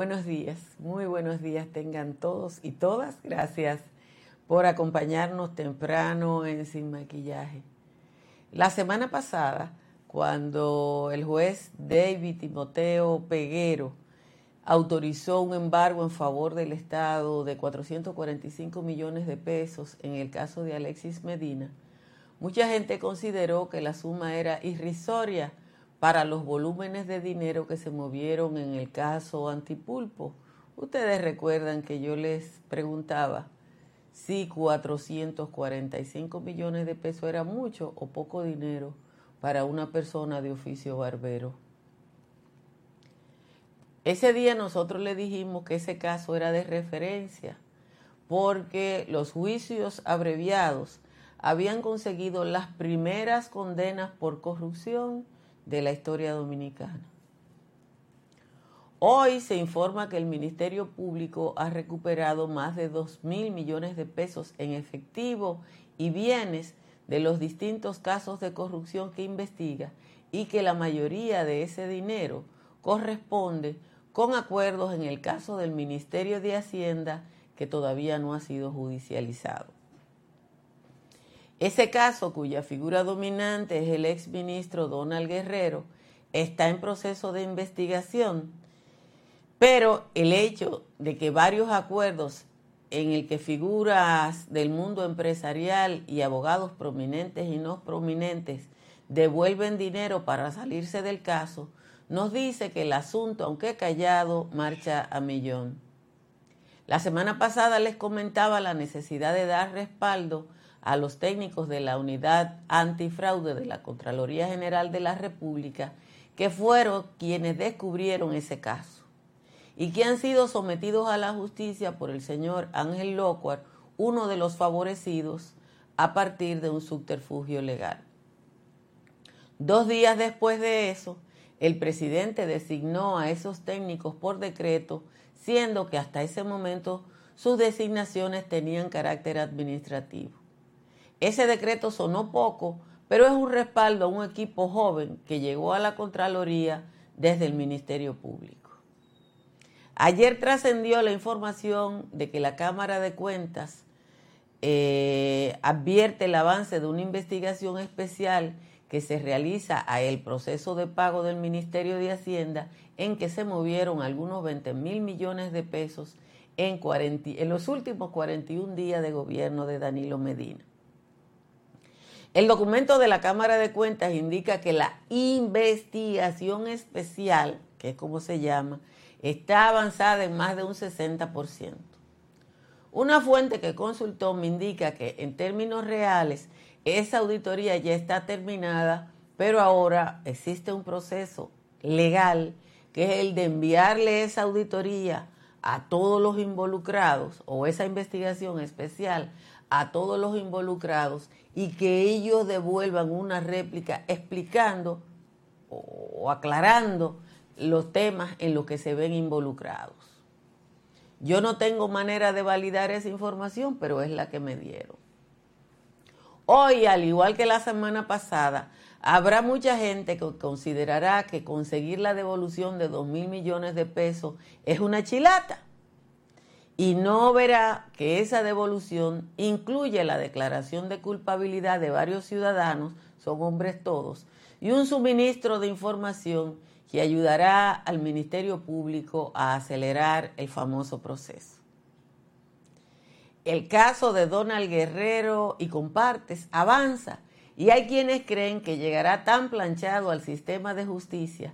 Buenos días, muy buenos días tengan todos y todas. Gracias por acompañarnos temprano en Sin Maquillaje. La semana pasada, cuando el juez David Timoteo Peguero autorizó un embargo en favor del Estado de 445 millones de pesos en el caso de Alexis Medina, mucha gente consideró que la suma era irrisoria para los volúmenes de dinero que se movieron en el caso Antipulpo. Ustedes recuerdan que yo les preguntaba si 445 millones de pesos era mucho o poco dinero para una persona de oficio barbero. Ese día nosotros le dijimos que ese caso era de referencia porque los juicios abreviados habían conseguido las primeras condenas por corrupción de la historia dominicana. Hoy se informa que el Ministerio Público ha recuperado más de 2 mil millones de pesos en efectivo y bienes de los distintos casos de corrupción que investiga y que la mayoría de ese dinero corresponde con acuerdos en el caso del Ministerio de Hacienda que todavía no ha sido judicializado. Ese caso, cuya figura dominante es el exministro Donald Guerrero, está en proceso de investigación, pero el hecho de que varios acuerdos en el que figuras del mundo empresarial y abogados prominentes y no prominentes devuelven dinero para salirse del caso, nos dice que el asunto, aunque callado, marcha a millón. La semana pasada les comentaba la necesidad de dar respaldo a los técnicos de la unidad antifraude de la Contraloría General de la República, que fueron quienes descubrieron ese caso y que han sido sometidos a la justicia por el señor Ángel Locuar, uno de los favorecidos, a partir de un subterfugio legal. Dos días después de eso, el presidente designó a esos técnicos por decreto, siendo que hasta ese momento sus designaciones tenían carácter administrativo. Ese decreto sonó poco, pero es un respaldo a un equipo joven que llegó a la Contraloría desde el Ministerio Público. Ayer trascendió la información de que la Cámara de Cuentas eh, advierte el avance de una investigación especial que se realiza a el proceso de pago del Ministerio de Hacienda en que se movieron algunos 20 mil millones de pesos en, en los últimos 41 días de gobierno de Danilo Medina. El documento de la Cámara de Cuentas indica que la investigación especial, que es como se llama, está avanzada en más de un 60%. Una fuente que consultó me indica que en términos reales esa auditoría ya está terminada, pero ahora existe un proceso legal que es el de enviarle esa auditoría a todos los involucrados o esa investigación especial a todos los involucrados y que ellos devuelvan una réplica explicando o aclarando los temas en los que se ven involucrados. Yo no tengo manera de validar esa información, pero es la que me dieron. Hoy, al igual que la semana pasada, habrá mucha gente que considerará que conseguir la devolución de 2 mil millones de pesos es una chilata y no verá que esa devolución incluye la declaración de culpabilidad de varios ciudadanos, son hombres todos, y un suministro de información que ayudará al Ministerio Público a acelerar el famoso proceso. El caso de Donald Guerrero y compartes avanza y hay quienes creen que llegará tan planchado al sistema de justicia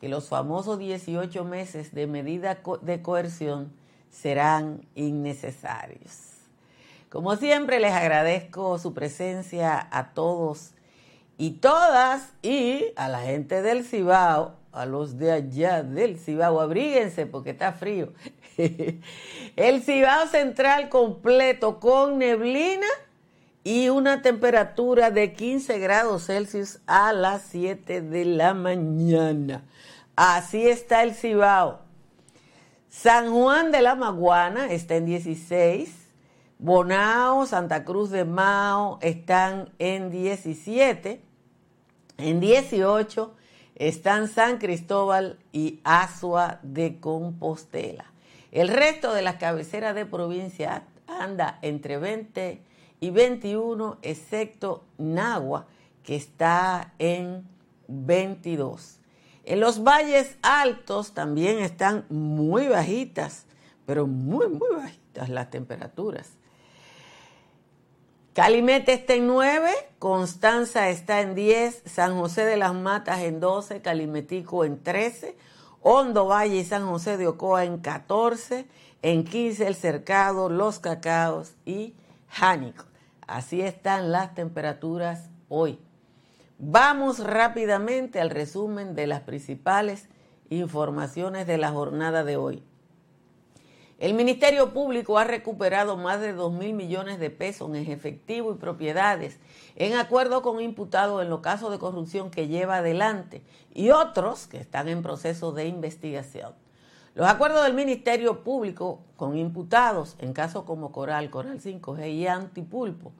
que los famosos 18 meses de medida de coerción serán innecesarios. Como siempre les agradezco su presencia a todos y todas y a la gente del Cibao a los de allá del Cibao, abríguense porque está frío. El Cibao central completo con neblina y una temperatura de 15 grados Celsius a las 7 de la mañana. Así está el Cibao. San Juan de la Maguana está en 16. Bonao, Santa Cruz de Mao están en 17. En 18 están San Cristóbal y Asua de Compostela. El resto de las cabeceras de provincia anda entre 20 y 21, excepto Nagua, que está en 22. En los valles altos también están muy bajitas, pero muy, muy bajitas las temperaturas. Calimete está en 9, Constanza está en 10, San José de las Matas en 12, Calimetico en 13, Hondo Valle y San José de Ocoa en 14, en 15 El Cercado, Los Cacaos y Jánico. Así están las temperaturas hoy. Vamos rápidamente al resumen de las principales informaciones de la jornada de hoy. El Ministerio Público ha recuperado más de 2 mil millones de pesos en efectivo y propiedades, en acuerdo con imputados en los casos de corrupción que lleva adelante y otros que están en proceso de investigación. Los acuerdos del Ministerio Público con imputados en casos como Coral, Coral 5G y Antipulpo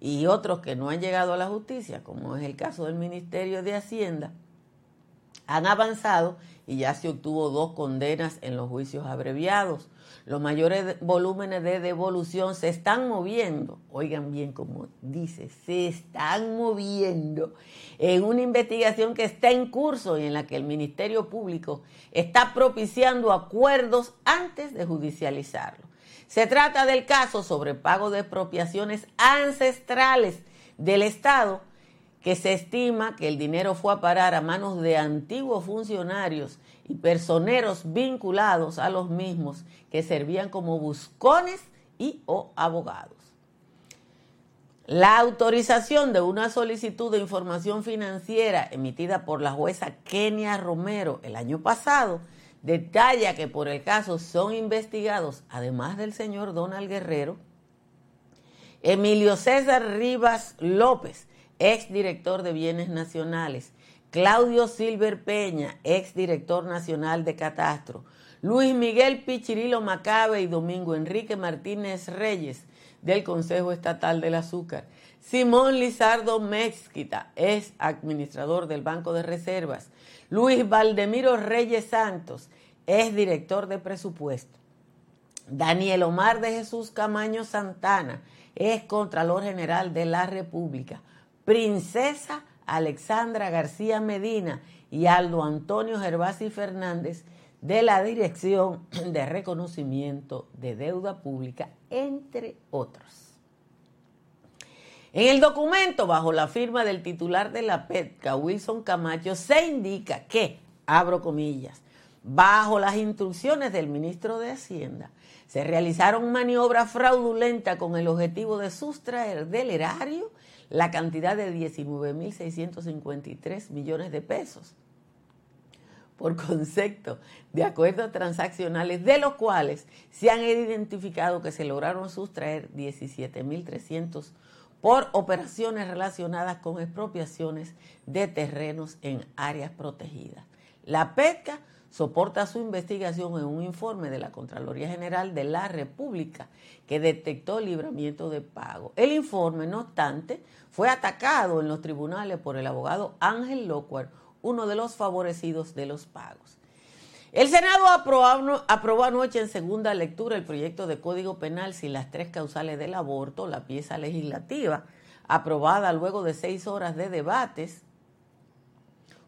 y otros que no han llegado a la justicia, como es el caso del Ministerio de Hacienda, han avanzado y ya se obtuvo dos condenas en los juicios abreviados los mayores volúmenes de devolución se están moviendo, oigan bien como dice, se están moviendo en una investigación que está en curso y en la que el Ministerio Público está propiciando acuerdos antes de judicializarlo. Se trata del caso sobre pago de expropiaciones ancestrales del Estado que se estima que el dinero fue a parar a manos de antiguos funcionarios y personeros vinculados a los mismos que servían como buscones y o abogados. La autorización de una solicitud de información financiera emitida por la jueza Kenia Romero el año pasado detalla que por el caso son investigados, además del señor Donald Guerrero, Emilio César Rivas López, ex director de Bienes Nacionales, Claudio Silver Peña, ex director nacional de Catastro, Luis Miguel Pichirilo Macabe y Domingo Enrique Martínez Reyes, del Consejo Estatal del Azúcar, Simón Lizardo Mezquita, ex administrador del Banco de Reservas, Luis Valdemiro Reyes Santos, ex director de presupuesto, Daniel Omar de Jesús Camaño Santana, ex Contralor General de la República, Princesa Alexandra García Medina y Aldo Antonio Gervasi Fernández de la Dirección de Reconocimiento de Deuda Pública, entre otros. En el documento, bajo la firma del titular de la PETCA, Wilson Camacho, se indica que, abro comillas, bajo las instrucciones del ministro de Hacienda, se realizaron maniobras fraudulentas con el objetivo de sustraer del erario la cantidad de 19.653 millones de pesos por concepto de acuerdos transaccionales, de los cuales se han identificado que se lograron sustraer 17.300 por operaciones relacionadas con expropiaciones de terrenos en áreas protegidas. La pesca soporta su investigación en un informe de la Contraloría General de la República que detectó libramiento de pago. El informe, no obstante, fue atacado en los tribunales por el abogado Ángel Locuar, uno de los favorecidos de los pagos. El Senado aprobó, anoche en segunda lectura el proyecto de Código Penal sin las tres causales del aborto, la pieza legislativa, aprobada luego de seis horas de debates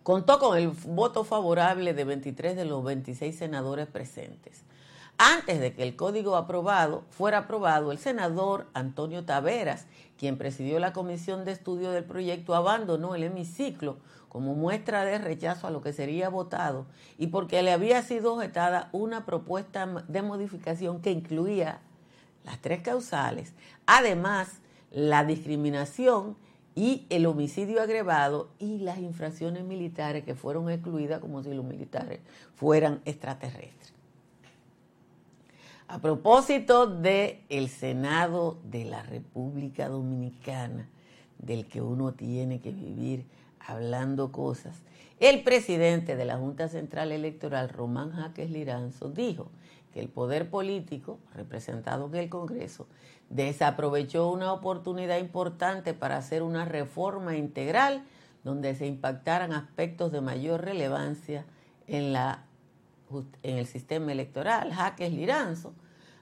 contó con el voto favorable de 23 de los 26 senadores presentes. Antes de que el código aprobado fuera aprobado, el senador Antonio Taveras, quien presidió la comisión de estudio del proyecto, abandonó el hemiciclo como muestra de rechazo a lo que sería votado y porque le había sido objetada una propuesta de modificación que incluía las tres causales, además la discriminación y el homicidio agravado y las infracciones militares que fueron excluidas como si los militares fueran extraterrestres. A propósito del el Senado de la República Dominicana, del que uno tiene que vivir hablando cosas, el presidente de la Junta Central Electoral, Román Jaques Liranzo, dijo que el poder político, representado en el Congreso, desaprovechó una oportunidad importante para hacer una reforma integral donde se impactaran aspectos de mayor relevancia en, la, en el sistema electoral. Jaques Liranzo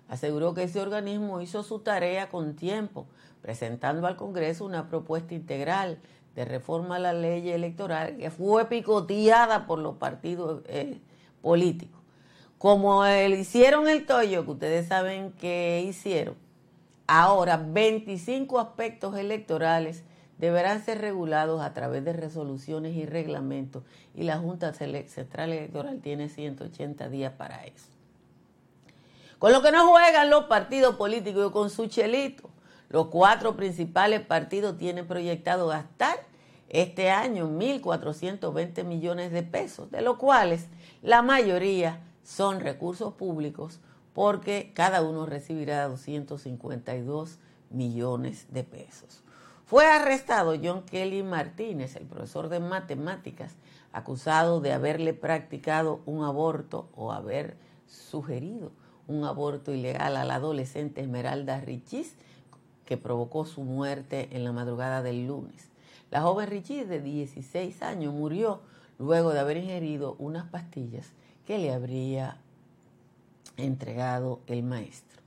aseguró que ese organismo hizo su tarea con tiempo, presentando al Congreso una propuesta integral de reforma a la ley electoral que fue picoteada por los partidos eh, políticos. Como hicieron el toyo, que ustedes saben que hicieron, ahora 25 aspectos electorales deberán ser regulados a través de resoluciones y reglamentos y la Junta Central Electoral tiene 180 días para eso. Con lo que no juegan los partidos políticos con su chelito. Los cuatro principales partidos tienen proyectado gastar este año 1.420 millones de pesos, de los cuales la mayoría son recursos públicos porque cada uno recibirá 252 millones de pesos. Fue arrestado John Kelly Martínez, el profesor de matemáticas, acusado de haberle practicado un aborto o haber sugerido un aborto ilegal a la adolescente Esmeralda Richis, que provocó su muerte en la madrugada del lunes. La joven Richis, de 16 años, murió luego de haber ingerido unas pastillas que le habría entregado el maestro.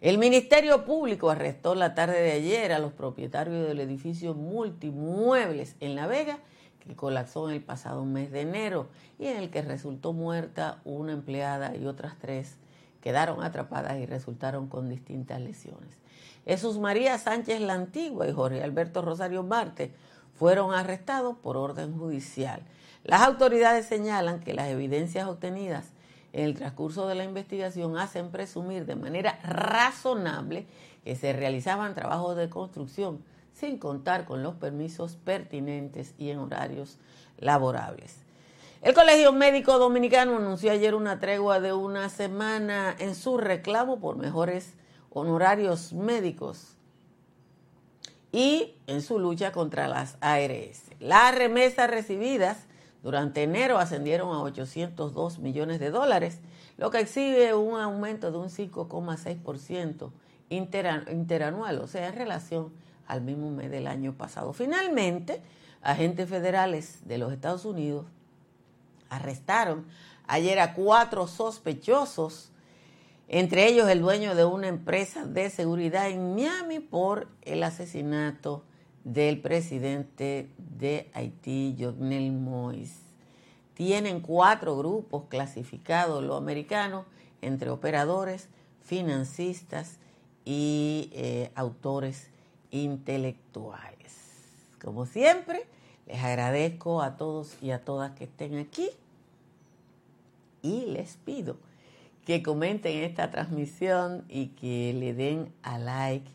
El Ministerio Público arrestó la tarde de ayer a los propietarios del edificio Multimuebles en La Vega, que colapsó en el pasado mes de enero y en el que resultó muerta una empleada y otras tres quedaron atrapadas y resultaron con distintas lesiones. Jesús María Sánchez la Antigua y Jorge Alberto Rosario Marte fueron arrestados por orden judicial. Las autoridades señalan que las evidencias obtenidas en el transcurso de la investigación hacen presumir de manera razonable que se realizaban trabajos de construcción sin contar con los permisos pertinentes y en horarios laborables. El Colegio Médico Dominicano anunció ayer una tregua de una semana en su reclamo por mejores honorarios médicos y en su lucha contra las ARS. Las remesas recibidas durante enero ascendieron a 802 millones de dólares, lo que exhibe un aumento de un 5,6% interanual, o sea, en relación al mismo mes del año pasado. Finalmente, agentes federales de los Estados Unidos arrestaron ayer a cuatro sospechosos, entre ellos el dueño de una empresa de seguridad en Miami por el asesinato del presidente de Haití, Jovenel Moïse. Tienen cuatro grupos clasificados, los americanos, entre operadores, financistas y eh, autores intelectuales. Como siempre, les agradezco a todos y a todas que estén aquí y les pido que comenten esta transmisión y que le den a like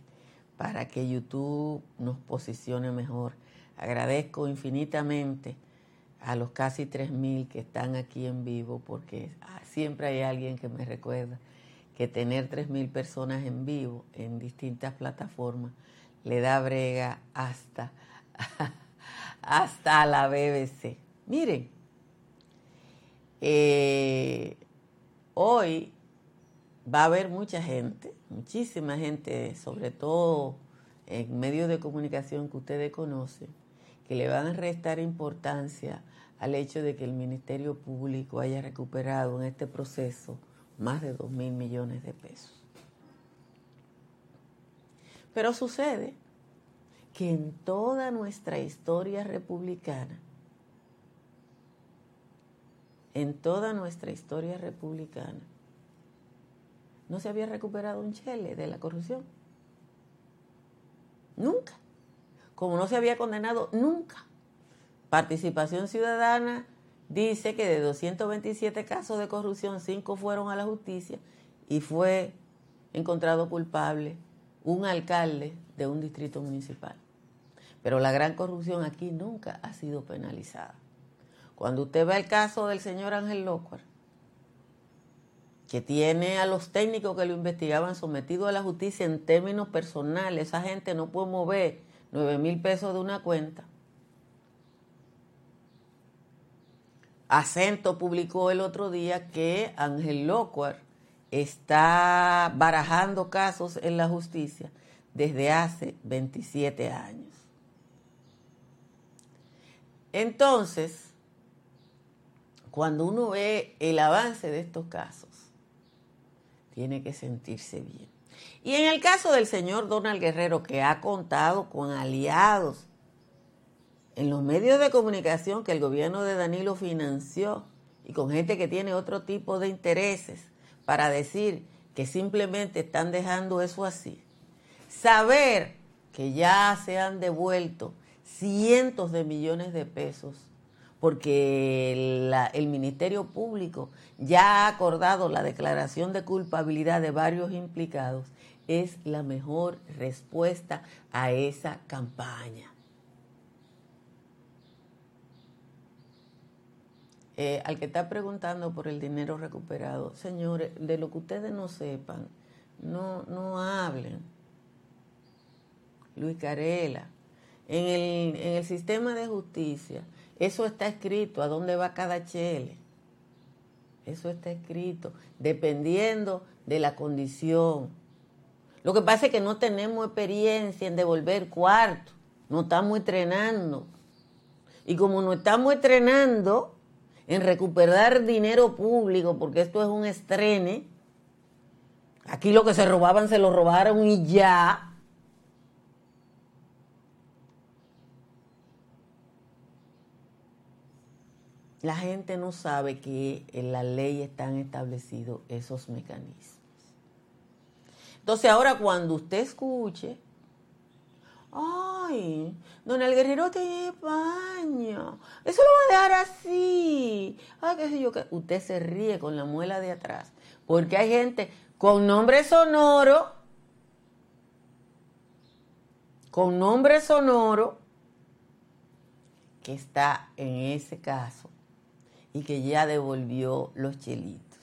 para que YouTube nos posicione mejor. Agradezco infinitamente a los casi 3.000 que están aquí en vivo porque siempre hay alguien que me recuerda que tener 3.000 personas en vivo en distintas plataformas le da brega hasta hasta la BBC. Miren, eh, hoy va a haber mucha gente, muchísima gente, sobre todo en medios de comunicación que ustedes conocen, que le van a restar importancia al hecho de que el Ministerio Público haya recuperado en este proceso más de 2 mil millones de pesos. Pero sucede que en toda nuestra historia republicana, en toda nuestra historia republicana, no se había recuperado un chele de la corrupción. Nunca. Como no se había condenado nunca. Participación Ciudadana dice que de 227 casos de corrupción, 5 fueron a la justicia y fue encontrado culpable un alcalde de un distrito municipal. Pero la gran corrupción aquí nunca ha sido penalizada. Cuando usted ve el caso del señor Ángel López, que tiene a los técnicos que lo investigaban sometidos a la justicia en términos personales, esa gente no puede mover 9 mil pesos de una cuenta. Acento publicó el otro día que Ángel Locuar está barajando casos en la justicia desde hace 27 años. Entonces, cuando uno ve el avance de estos casos, tiene que sentirse bien. Y en el caso del señor Donald Guerrero, que ha contado con aliados en los medios de comunicación que el gobierno de Danilo financió y con gente que tiene otro tipo de intereses para decir que simplemente están dejando eso así. Saber que ya se han devuelto cientos de millones de pesos porque el Ministerio Público ya ha acordado la declaración de culpabilidad de varios implicados, es la mejor respuesta a esa campaña. Eh, al que está preguntando por el dinero recuperado, señores, de lo que ustedes no sepan, no, no hablen. Luis Carela, en el, en el sistema de justicia, eso está escrito, a dónde va cada chele. Eso está escrito, dependiendo de la condición. Lo que pasa es que no tenemos experiencia en devolver cuarto, no estamos entrenando. Y como no estamos entrenando, en recuperar dinero público, porque esto es un estrene. Aquí lo que se robaban se lo robaron y ya. La gente no sabe que en la ley están establecidos esos mecanismos. Entonces ahora cuando usted escuche Ay, don el guerrero te España. Eso lo va a dejar así. Ay, qué sé yo, que usted se ríe con la muela de atrás. Porque hay gente con nombre sonoro, con nombre sonoro, que está en ese caso y que ya devolvió los chelitos.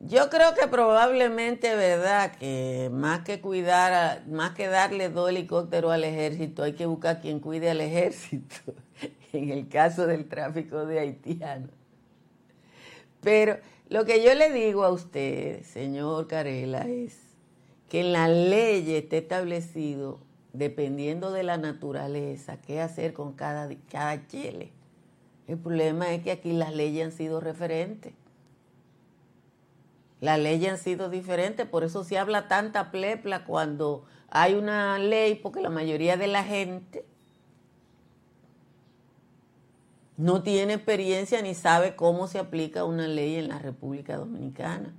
Yo creo que probablemente, ¿verdad? Que más que cuidar, más que darle dos helicópteros al ejército, hay que buscar quien cuide al ejército, en el caso del tráfico de haitianos. Pero lo que yo le digo a usted, señor Carela, es que en la ley está establecido, dependiendo de la naturaleza, qué hacer con cada, cada chile. El problema es que aquí las leyes han sido referentes. Las leyes han sido diferentes, por eso se habla tanta plepla cuando hay una ley, porque la mayoría de la gente no tiene experiencia ni sabe cómo se aplica una ley en la República Dominicana.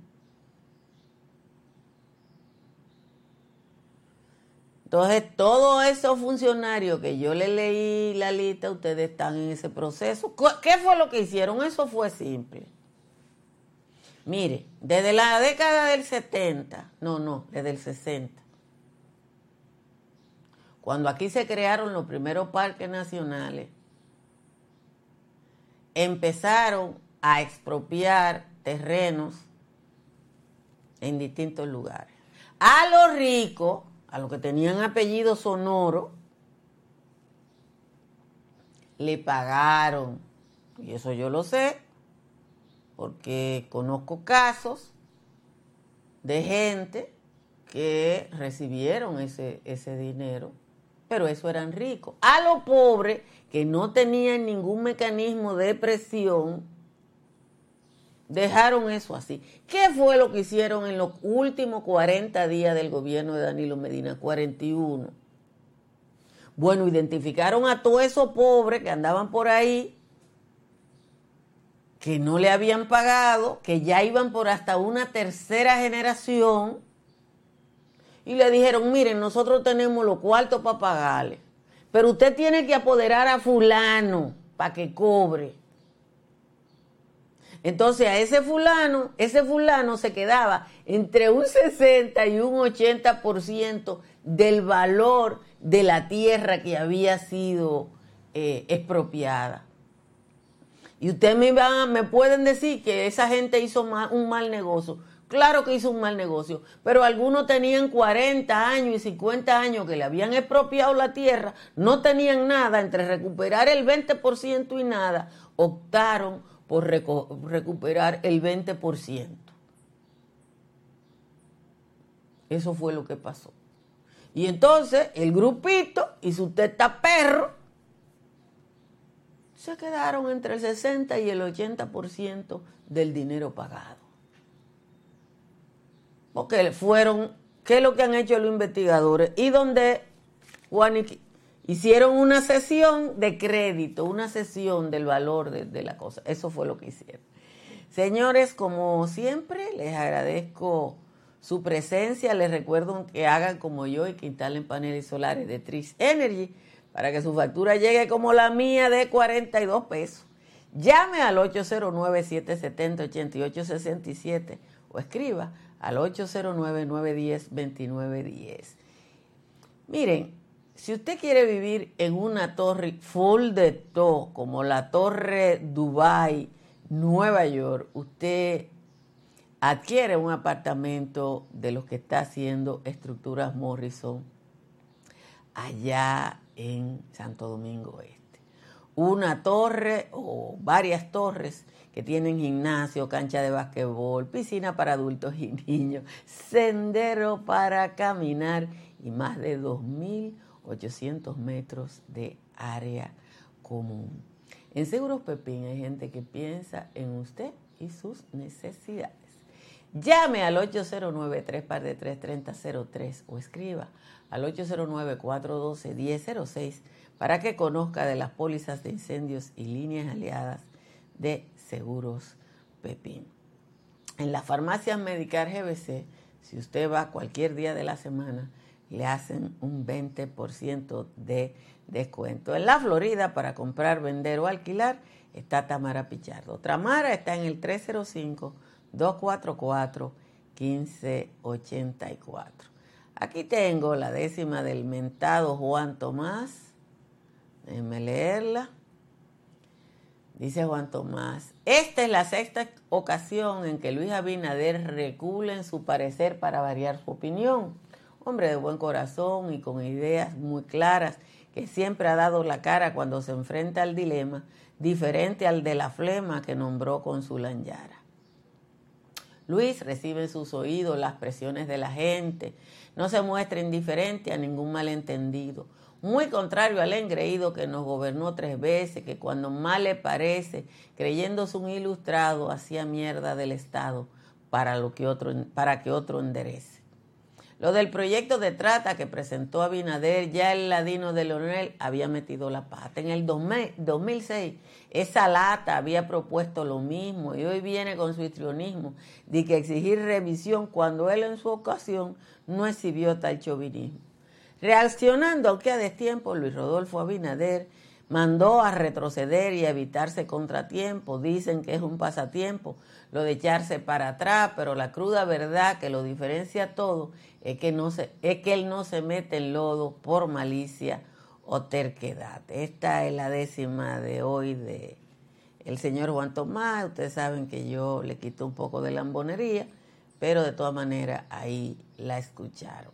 Entonces, todos esos funcionarios que yo le leí la lista, ustedes están en ese proceso. ¿Qué fue lo que hicieron? Eso fue simple Mire, desde la década del 70, no, no, desde el 60, cuando aquí se crearon los primeros parques nacionales, empezaron a expropiar terrenos en distintos lugares. A los ricos, a los que tenían apellido sonoro, le pagaron, y eso yo lo sé, porque conozco casos de gente que recibieron ese, ese dinero, pero eso eran ricos. A los pobres que no tenían ningún mecanismo de presión, dejaron eso así. ¿Qué fue lo que hicieron en los últimos 40 días del gobierno de Danilo Medina? 41. Bueno, identificaron a todos esos pobres que andaban por ahí que no le habían pagado, que ya iban por hasta una tercera generación, y le dijeron, miren, nosotros tenemos los cuartos para pagarle, pero usted tiene que apoderar a fulano para que cobre. Entonces a ese fulano, ese fulano se quedaba entre un 60 y un 80% del valor de la tierra que había sido eh, expropiada. Y ustedes me, me pueden decir que esa gente hizo un mal negocio. Claro que hizo un mal negocio, pero algunos tenían 40 años y 50 años que le habían expropiado la tierra, no tenían nada, entre recuperar el 20% y nada, optaron por recuperar el 20%. Eso fue lo que pasó. Y entonces el grupito y su teta perro se quedaron entre el 60 y el 80% del dinero pagado. Porque fueron, ¿qué es lo que han hecho los investigadores? Y donde Juan hicieron una sesión de crédito, una sesión del valor de, la cosa. Eso fue lo que hicieron. Señores, como siempre, les agradezco su presencia. Les recuerdo que hagan como yo y que instalen paneles solares de Tris Energy para que su factura llegue como la mía de 42 pesos. Llame al 809-770-8867 o escriba al 809-910-2910. Miren, si usted quiere vivir en una torre full de todo, como la Torre Dubai, Nueva York, usted adquiere un apartamento de los que está haciendo Estructuras Morrison allá en Santo Domingo Este. Una torre o varias torres que tienen gimnasio, cancha de basquetbol, piscina para adultos y niños, sendero para caminar y más de 2.800 metros de área común. En Seguros Pepín hay gente que piensa en usted y sus necesidades. Llame al 809-3 o escriba al 809-412-1006 para que conozca de las pólizas de incendios y líneas aliadas de Seguros Pepín. En las farmacias Medicar GBC, si usted va cualquier día de la semana, le hacen un 20% de descuento. En la Florida, para comprar, vender o alquilar, está Tamara Pichardo. Tamara está en el 305 244-1584. Aquí tengo la décima del mentado Juan Tomás. Déjenme leerla. Dice Juan Tomás, esta es la sexta ocasión en que Luis Abinader recula en su parecer para variar su opinión. Hombre de buen corazón y con ideas muy claras, que siempre ha dado la cara cuando se enfrenta al dilema, diferente al de la flema que nombró con su Lanyara. Luis recibe en sus oídos las presiones de la gente, no se muestra indiferente a ningún malentendido, muy contrario al engreído que nos gobernó tres veces, que cuando mal le parece, creyéndose un ilustrado, hacía mierda del Estado para, lo que otro, para que otro enderece. Lo del proyecto de trata que presentó Abinader, ya el ladino de Leonel había metido la pata. En el 2006, esa lata había propuesto lo mismo y hoy viene con su histrionismo de que exigir revisión cuando él en su ocasión no exhibió tal chauvinismo. Reaccionando, aunque a destiempo, Luis Rodolfo Abinader mandó a retroceder y a evitarse contratiempos. Dicen que es un pasatiempo lo de echarse para atrás, pero la cruda verdad que lo diferencia todo es que, no es que él no se mete en lodo por malicia o terquedad. Esta es la décima de hoy de el señor Juan Tomás. Ustedes saben que yo le quito un poco de lambonería, pero de todas maneras ahí la escucharon.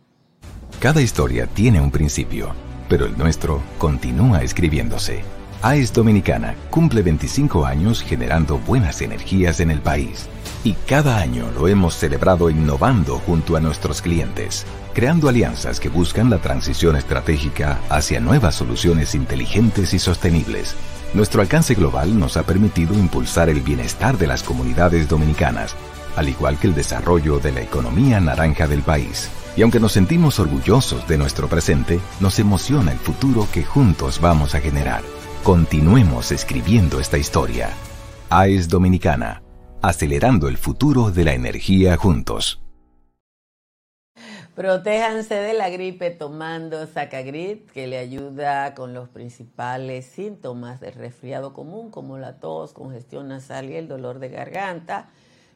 Cada historia tiene un principio, pero el nuestro continúa escribiéndose. AES Dominicana cumple 25 años generando buenas energías en el país y cada año lo hemos celebrado innovando junto a nuestros clientes, creando alianzas que buscan la transición estratégica hacia nuevas soluciones inteligentes y sostenibles. Nuestro alcance global nos ha permitido impulsar el bienestar de las comunidades dominicanas, al igual que el desarrollo de la economía naranja del país. Y aunque nos sentimos orgullosos de nuestro presente, nos emociona el futuro que juntos vamos a generar. Continuemos escribiendo esta historia. AES Dominicana acelerando el futuro de la energía juntos. Protéjanse de la gripe tomando Sacagrip, que le ayuda con los principales síntomas del resfriado común, como la tos, congestión nasal y el dolor de garganta.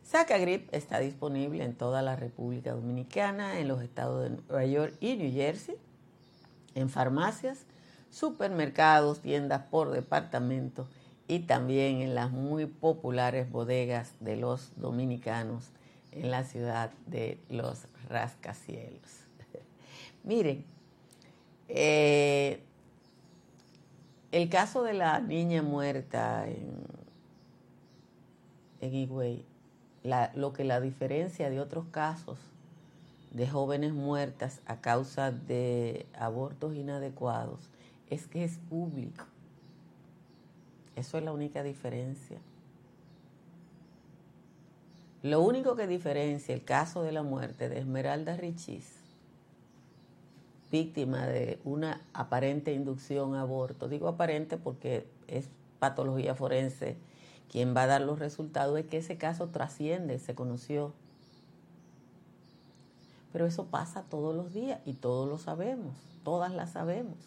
Sacagrip está disponible en toda la República Dominicana, en los estados de Nueva York y New Jersey, en farmacias, supermercados, tiendas por departamento y también en las muy populares bodegas de los dominicanos en la ciudad de los rascacielos. Miren, eh, el caso de la niña muerta en, en lo que la diferencia de otros casos de jóvenes muertas a causa de abortos inadecuados es que es público Eso es la única diferencia. Lo único que diferencia el caso de la muerte de Esmeralda Richis, víctima de una aparente inducción a aborto, digo aparente porque es patología forense quien va a dar los resultados, es que ese caso trasciende, se conoció. Pero eso pasa todos los días y todos lo sabemos, todas la sabemos.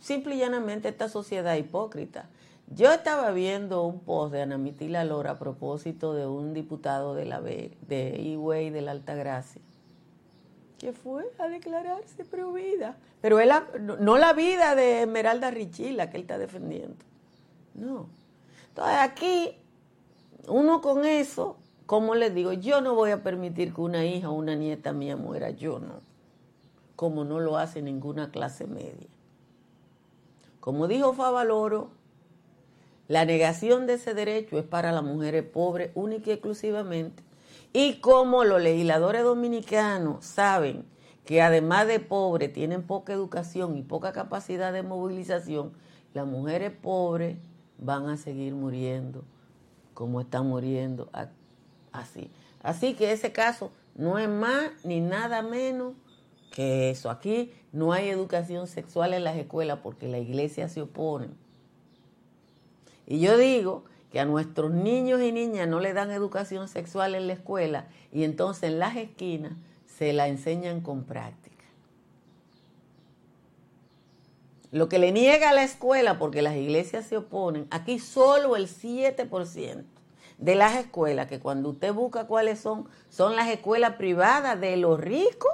Simple y llanamente esta sociedad hipócrita. Yo estaba viendo un post de Ana Mitila Lora a propósito de un diputado de la B, de Higüey de la Altagracia, que fue a declararse pro. Pero no la vida de Esmeralda Richila que él está defendiendo. No. Entonces aquí, uno con eso, como les digo, yo no voy a permitir que una hija o una nieta mía muera, yo no. Como no lo hace ninguna clase media. Como dijo Favaloro, la negación de ese derecho es para las mujeres pobres única y exclusivamente. Y como los legisladores dominicanos saben que además de pobres tienen poca educación y poca capacidad de movilización, las mujeres pobres van a seguir muriendo como están muriendo así. Así que ese caso no es más ni nada menos que eso. Aquí no hay educación sexual en las escuelas porque la iglesia se opone. Y yo digo que a nuestros niños y niñas no le dan educación sexual en la escuela y entonces en las esquinas se la enseñan con práctica. Lo que le niega a la escuela, porque las iglesias se oponen, aquí solo el 7% de las escuelas, que cuando usted busca cuáles son, son las escuelas privadas de los ricos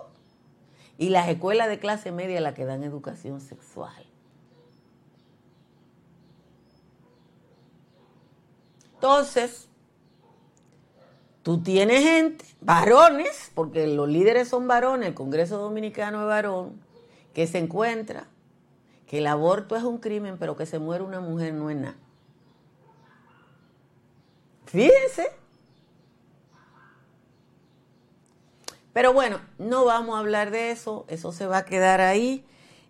y las escuelas de clase media las que dan educación sexual. Entonces, tú tienes gente, varones, porque los líderes son varones, el Congreso Dominicano es varón, que se encuentra que el aborto es un crimen, pero que se muere una mujer no es nada. Fíjense. Pero bueno, no vamos a hablar de eso, eso se va a quedar ahí.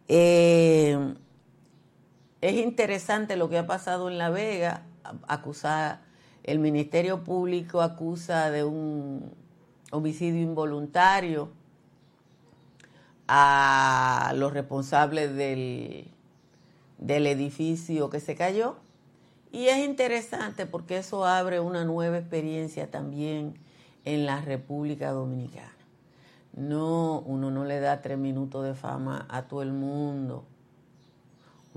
Eh, es interesante lo que ha pasado en La Vega, acusar, el Ministerio Público acusa de un homicidio involuntario a los responsables del, del edificio que se cayó. Y es interesante porque eso abre una nueva experiencia también en la República Dominicana. No, uno no le da tres minutos de fama a todo el mundo.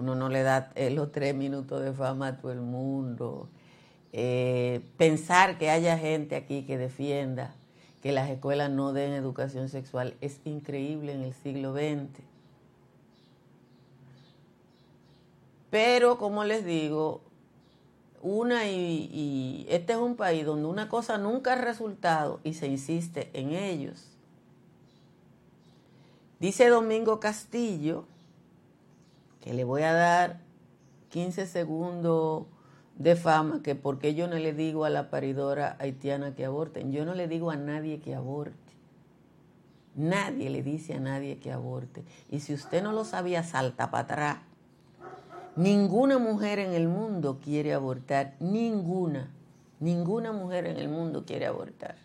Uno no le da los tres minutos de fama a todo el mundo. Eh, pensar que haya gente aquí que defienda que las escuelas no den educación sexual es increíble en el siglo XX. Pero, como les digo, una y, y, este es un país donde una cosa nunca ha resultado y se insiste en ellos. Dice Domingo Castillo, que le voy a dar 15 segundos de fama, que porque yo no le digo a la paridora haitiana que aborten, yo no le digo a nadie que aborte. Nadie le dice a nadie que aborte. Y si usted no lo sabía, salta para atrás. Ninguna mujer en el mundo quiere abortar, ninguna, ninguna mujer en el mundo quiere abortar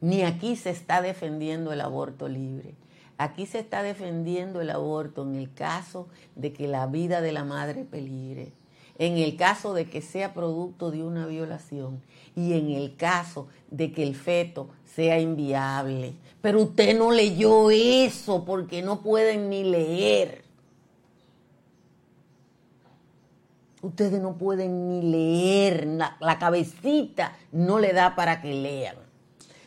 ni aquí se está defendiendo el aborto libre. Aquí se está defendiendo el aborto en el caso de que la vida de la madre peligre, en el caso de que sea producto de una violación y en el caso de que el feto sea inviable. Pero usted no leyó eso porque no pueden ni leer. Ustedes no pueden ni leer, la, la cabecita no le da para que lean.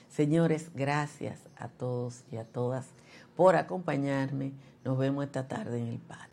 Señores, gracias a todos y a todas por acompañarme. Nos vemos esta tarde en el patio.